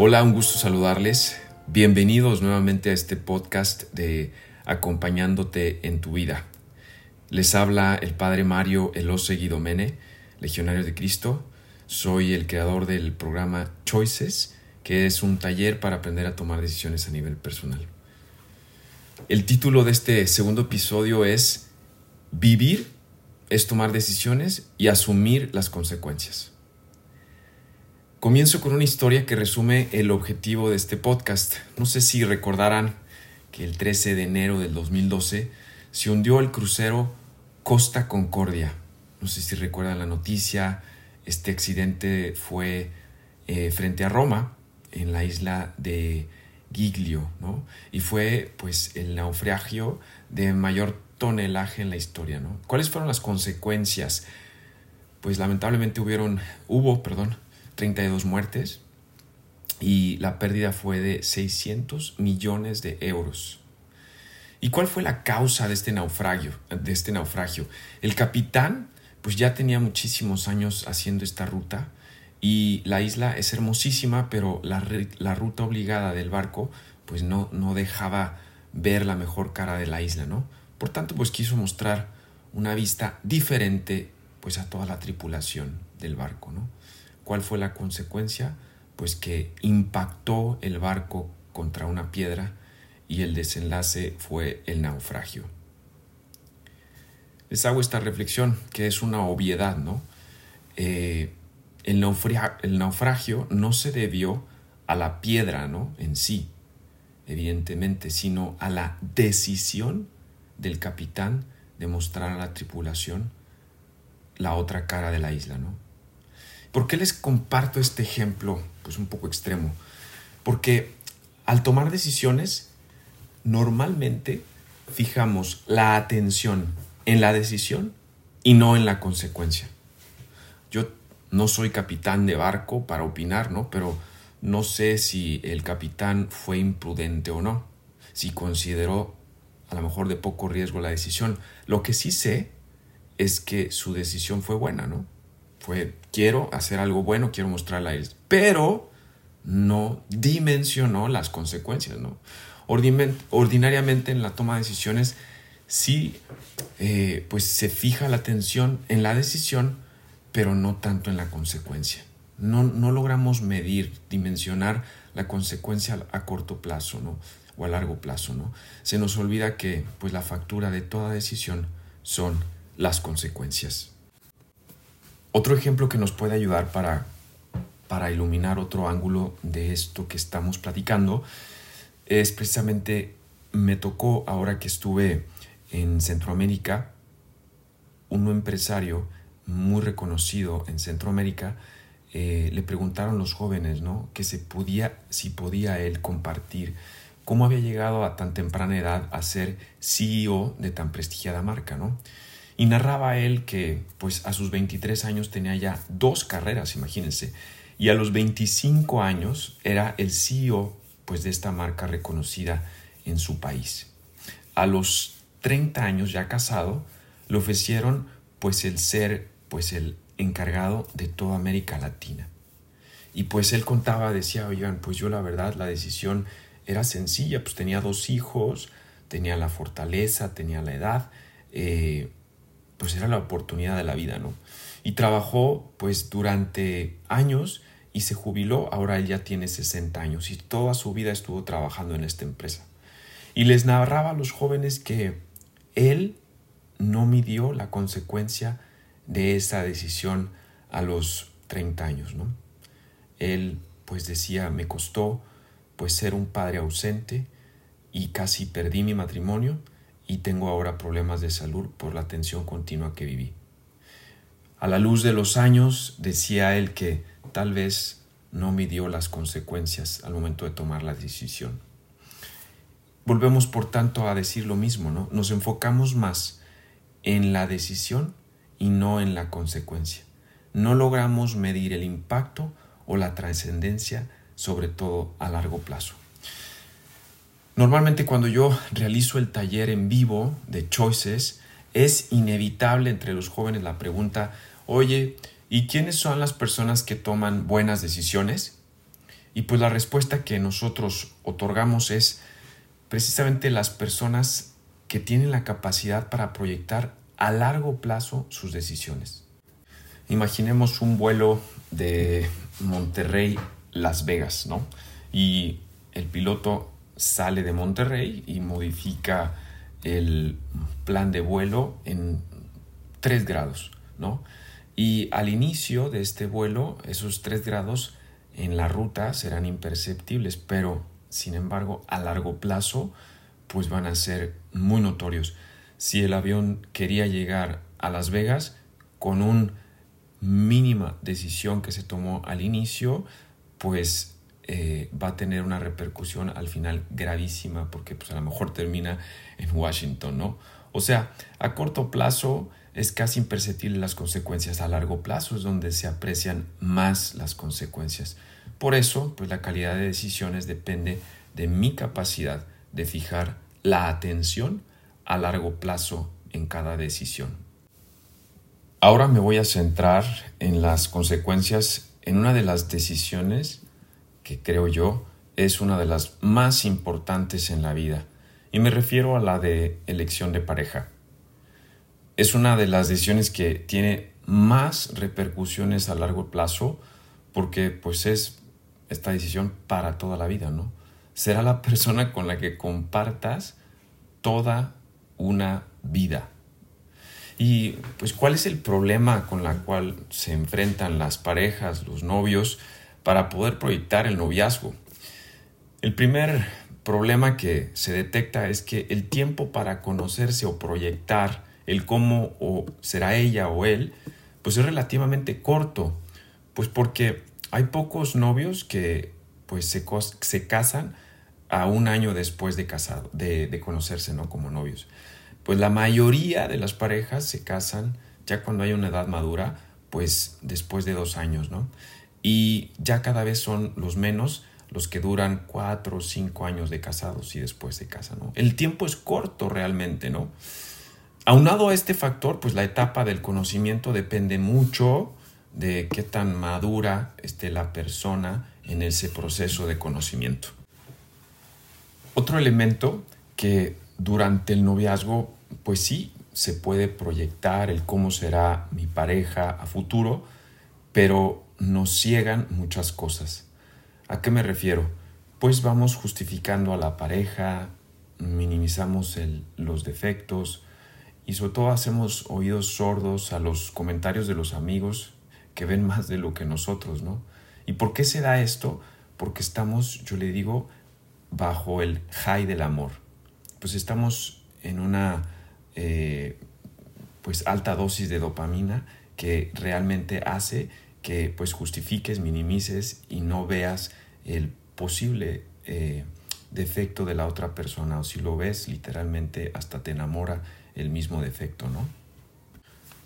Hola, un gusto saludarles. Bienvenidos nuevamente a este podcast de Acompañándote en tu vida. Les habla el Padre Mario Elose Guidomene, Legionario de Cristo. Soy el creador del programa Choices, que es un taller para aprender a tomar decisiones a nivel personal. El título de este segundo episodio es Vivir es tomar decisiones y asumir las consecuencias. Comienzo con una historia que resume el objetivo de este podcast. No sé si recordarán que el 13 de enero del 2012 se hundió el crucero Costa Concordia. No sé si recuerdan la noticia. Este accidente fue eh, frente a Roma, en la isla de Giglio, ¿no? Y fue pues el naufragio de mayor tonelaje en la historia, ¿no? ¿Cuáles fueron las consecuencias? Pues lamentablemente hubieron, hubo, perdón, 32 muertes y la pérdida fue de 600 millones de euros. ¿Y cuál fue la causa de este naufragio? De este naufragio? El capitán pues ya tenía muchísimos años haciendo esta ruta y la isla es hermosísima, pero la, la ruta obligada del barco pues no, no dejaba ver la mejor cara de la isla, ¿no? Por tanto, pues quiso mostrar una vista diferente pues a toda la tripulación del barco, ¿no? ¿Cuál fue la consecuencia? Pues que impactó el barco contra una piedra y el desenlace fue el naufragio. Les hago esta reflexión, que es una obviedad, ¿no? Eh, el, el naufragio no se debió a la piedra, ¿no? En sí, evidentemente, sino a la decisión del capitán de mostrar a la tripulación la otra cara de la isla, ¿no? ¿Por qué les comparto este ejemplo? Pues un poco extremo. Porque al tomar decisiones, normalmente fijamos la atención en la decisión y no en la consecuencia. Yo no soy capitán de barco para opinar, ¿no? Pero no sé si el capitán fue imprudente o no, si consideró a lo mejor de poco riesgo la decisión. Lo que sí sé es que su decisión fue buena, ¿no? Fue, quiero hacer algo bueno, quiero mostrarla a él. Pero no dimensionó las consecuencias, ¿no? Ordinariamente en la toma de decisiones sí, eh, pues se fija la atención en la decisión, pero no tanto en la consecuencia. No, no logramos medir, dimensionar la consecuencia a corto plazo, ¿no? O a largo plazo, ¿no? Se nos olvida que, pues, la factura de toda decisión son las consecuencias. Otro ejemplo que nos puede ayudar para, para iluminar otro ángulo de esto que estamos platicando es precisamente, me tocó ahora que estuve en Centroamérica, un empresario muy reconocido en Centroamérica, eh, le preguntaron los jóvenes, ¿no? Que se podía, si podía él compartir cómo había llegado a tan temprana edad a ser CEO de tan prestigiada marca, ¿no? Y narraba él que pues a sus 23 años tenía ya dos carreras, imagínense, y a los 25 años era el CEO pues de esta marca reconocida en su país. A los 30 años ya casado, le ofrecieron pues el ser pues el encargado de toda América Latina. Y pues él contaba, decía, oigan, pues yo la verdad la decisión era sencilla, pues tenía dos hijos, tenía la fortaleza, tenía la edad, eh, pues era la oportunidad de la vida, ¿no? Y trabajó pues durante años y se jubiló, ahora él ya tiene 60 años y toda su vida estuvo trabajando en esta empresa. Y les narraba a los jóvenes que él no midió la consecuencia de esa decisión a los 30 años, ¿no? Él pues decía, me costó pues ser un padre ausente y casi perdí mi matrimonio, y tengo ahora problemas de salud por la tensión continua que viví. A la luz de los años decía él que tal vez no midió las consecuencias al momento de tomar la decisión. Volvemos por tanto a decir lo mismo, ¿no? Nos enfocamos más en la decisión y no en la consecuencia. No logramos medir el impacto o la trascendencia, sobre todo a largo plazo. Normalmente cuando yo realizo el taller en vivo de Choices, es inevitable entre los jóvenes la pregunta, oye, ¿y quiénes son las personas que toman buenas decisiones? Y pues la respuesta que nosotros otorgamos es precisamente las personas que tienen la capacidad para proyectar a largo plazo sus decisiones. Imaginemos un vuelo de Monterrey Las Vegas, ¿no? Y el piloto sale de Monterrey y modifica el plan de vuelo en 3 grados, ¿no? Y al inicio de este vuelo, esos 3 grados en la ruta serán imperceptibles, pero sin embargo, a largo plazo, pues van a ser muy notorios. Si el avión quería llegar a Las Vegas con una mínima decisión que se tomó al inicio, pues eh, va a tener una repercusión al final gravísima porque pues a lo mejor termina en Washington, ¿no? O sea, a corto plazo es casi imperceptible las consecuencias, a largo plazo es donde se aprecian más las consecuencias. Por eso, pues la calidad de decisiones depende de mi capacidad de fijar la atención a largo plazo en cada decisión. Ahora me voy a centrar en las consecuencias en una de las decisiones que creo yo es una de las más importantes en la vida y me refiero a la de elección de pareja. Es una de las decisiones que tiene más repercusiones a largo plazo porque pues es esta decisión para toda la vida, ¿no? Será la persona con la que compartas toda una vida. Y pues cuál es el problema con la cual se enfrentan las parejas, los novios, para poder proyectar el noviazgo. El primer problema que se detecta es que el tiempo para conocerse o proyectar el cómo o será ella o él, pues es relativamente corto, pues porque hay pocos novios que pues se, casan a un año después de casado, de, conocerse, ¿no? Como novios. Pues la mayoría de las parejas se casan ya cuando hay una edad madura, pues después de dos años, ¿no? Y ya cada vez son los menos los que duran cuatro o cinco años de casados y después se casan. ¿no? El tiempo es corto realmente, ¿no? Aunado a este factor, pues la etapa del conocimiento depende mucho de qué tan madura esté la persona en ese proceso de conocimiento. Otro elemento que durante el noviazgo, pues sí, se puede proyectar el cómo será mi pareja a futuro, pero nos ciegan muchas cosas. ¿A qué me refiero? Pues vamos justificando a la pareja, minimizamos los defectos y sobre todo hacemos oídos sordos a los comentarios de los amigos que ven más de lo que nosotros, ¿no? ¿Y por qué se da esto? Porque estamos, yo le digo, bajo el high del amor. Pues estamos en una eh, pues alta dosis de dopamina que realmente hace que pues justifiques, minimices y no veas el posible eh, defecto de la otra persona o si lo ves literalmente hasta te enamora el mismo defecto, ¿no?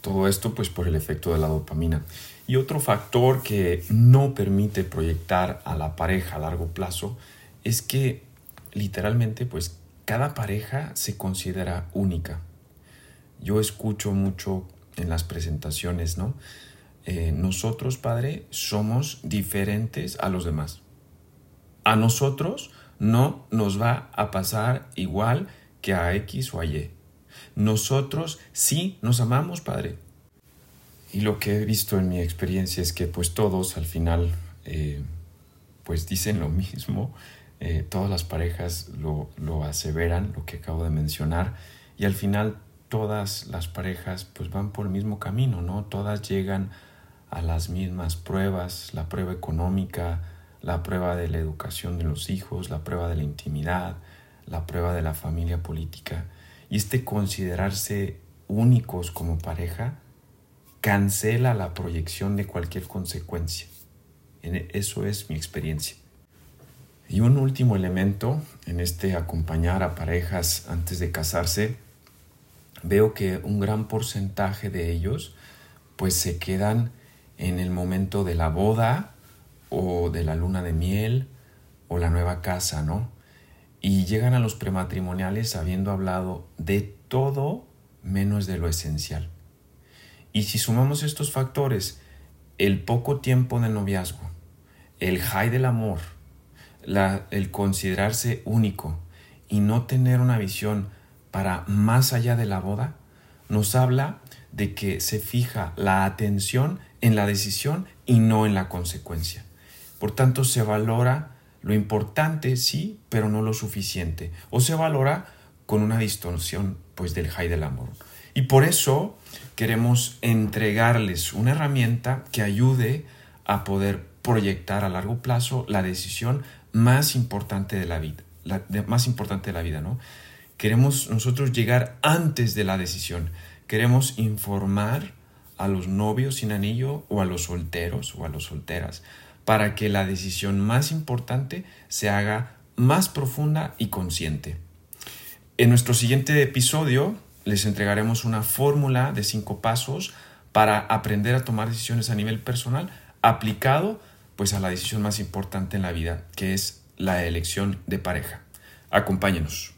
Todo esto pues por el efecto de la dopamina. Y otro factor que no permite proyectar a la pareja a largo plazo es que literalmente pues cada pareja se considera única. Yo escucho mucho en las presentaciones, ¿no? Eh, nosotros, Padre, somos diferentes a los demás. A nosotros no nos va a pasar igual que a X o a Y. Nosotros sí nos amamos, Padre. Y lo que he visto en mi experiencia es que pues todos al final eh, pues dicen lo mismo, eh, todas las parejas lo, lo aseveran, lo que acabo de mencionar, y al final todas las parejas pues van por el mismo camino, ¿no? Todas llegan a las mismas pruebas, la prueba económica, la prueba de la educación de los hijos, la prueba de la intimidad, la prueba de la familia política. Y este considerarse únicos como pareja cancela la proyección de cualquier consecuencia. Eso es mi experiencia. Y un último elemento en este acompañar a parejas antes de casarse, veo que un gran porcentaje de ellos pues se quedan en el momento de la boda o de la luna de miel o la nueva casa, ¿no? Y llegan a los prematrimoniales habiendo hablado de todo menos de lo esencial. Y si sumamos estos factores, el poco tiempo de noviazgo, el high del amor, el considerarse único y no tener una visión para más allá de la boda, nos habla de que se fija la atención en la decisión y no en la consecuencia. Por tanto, se valora lo importante, sí, pero no lo suficiente. O se valora con una distorsión pues del high del amor. Y por eso queremos entregarles una herramienta que ayude a poder proyectar a largo plazo la decisión más importante de la vida, la más importante de la vida, ¿no? Queremos nosotros llegar antes de la decisión. Queremos informar a los novios sin anillo o a los solteros o a las solteras para que la decisión más importante se haga más profunda y consciente. En nuestro siguiente episodio les entregaremos una fórmula de cinco pasos para aprender a tomar decisiones a nivel personal aplicado pues a la decisión más importante en la vida, que es la elección de pareja. Acompáñenos.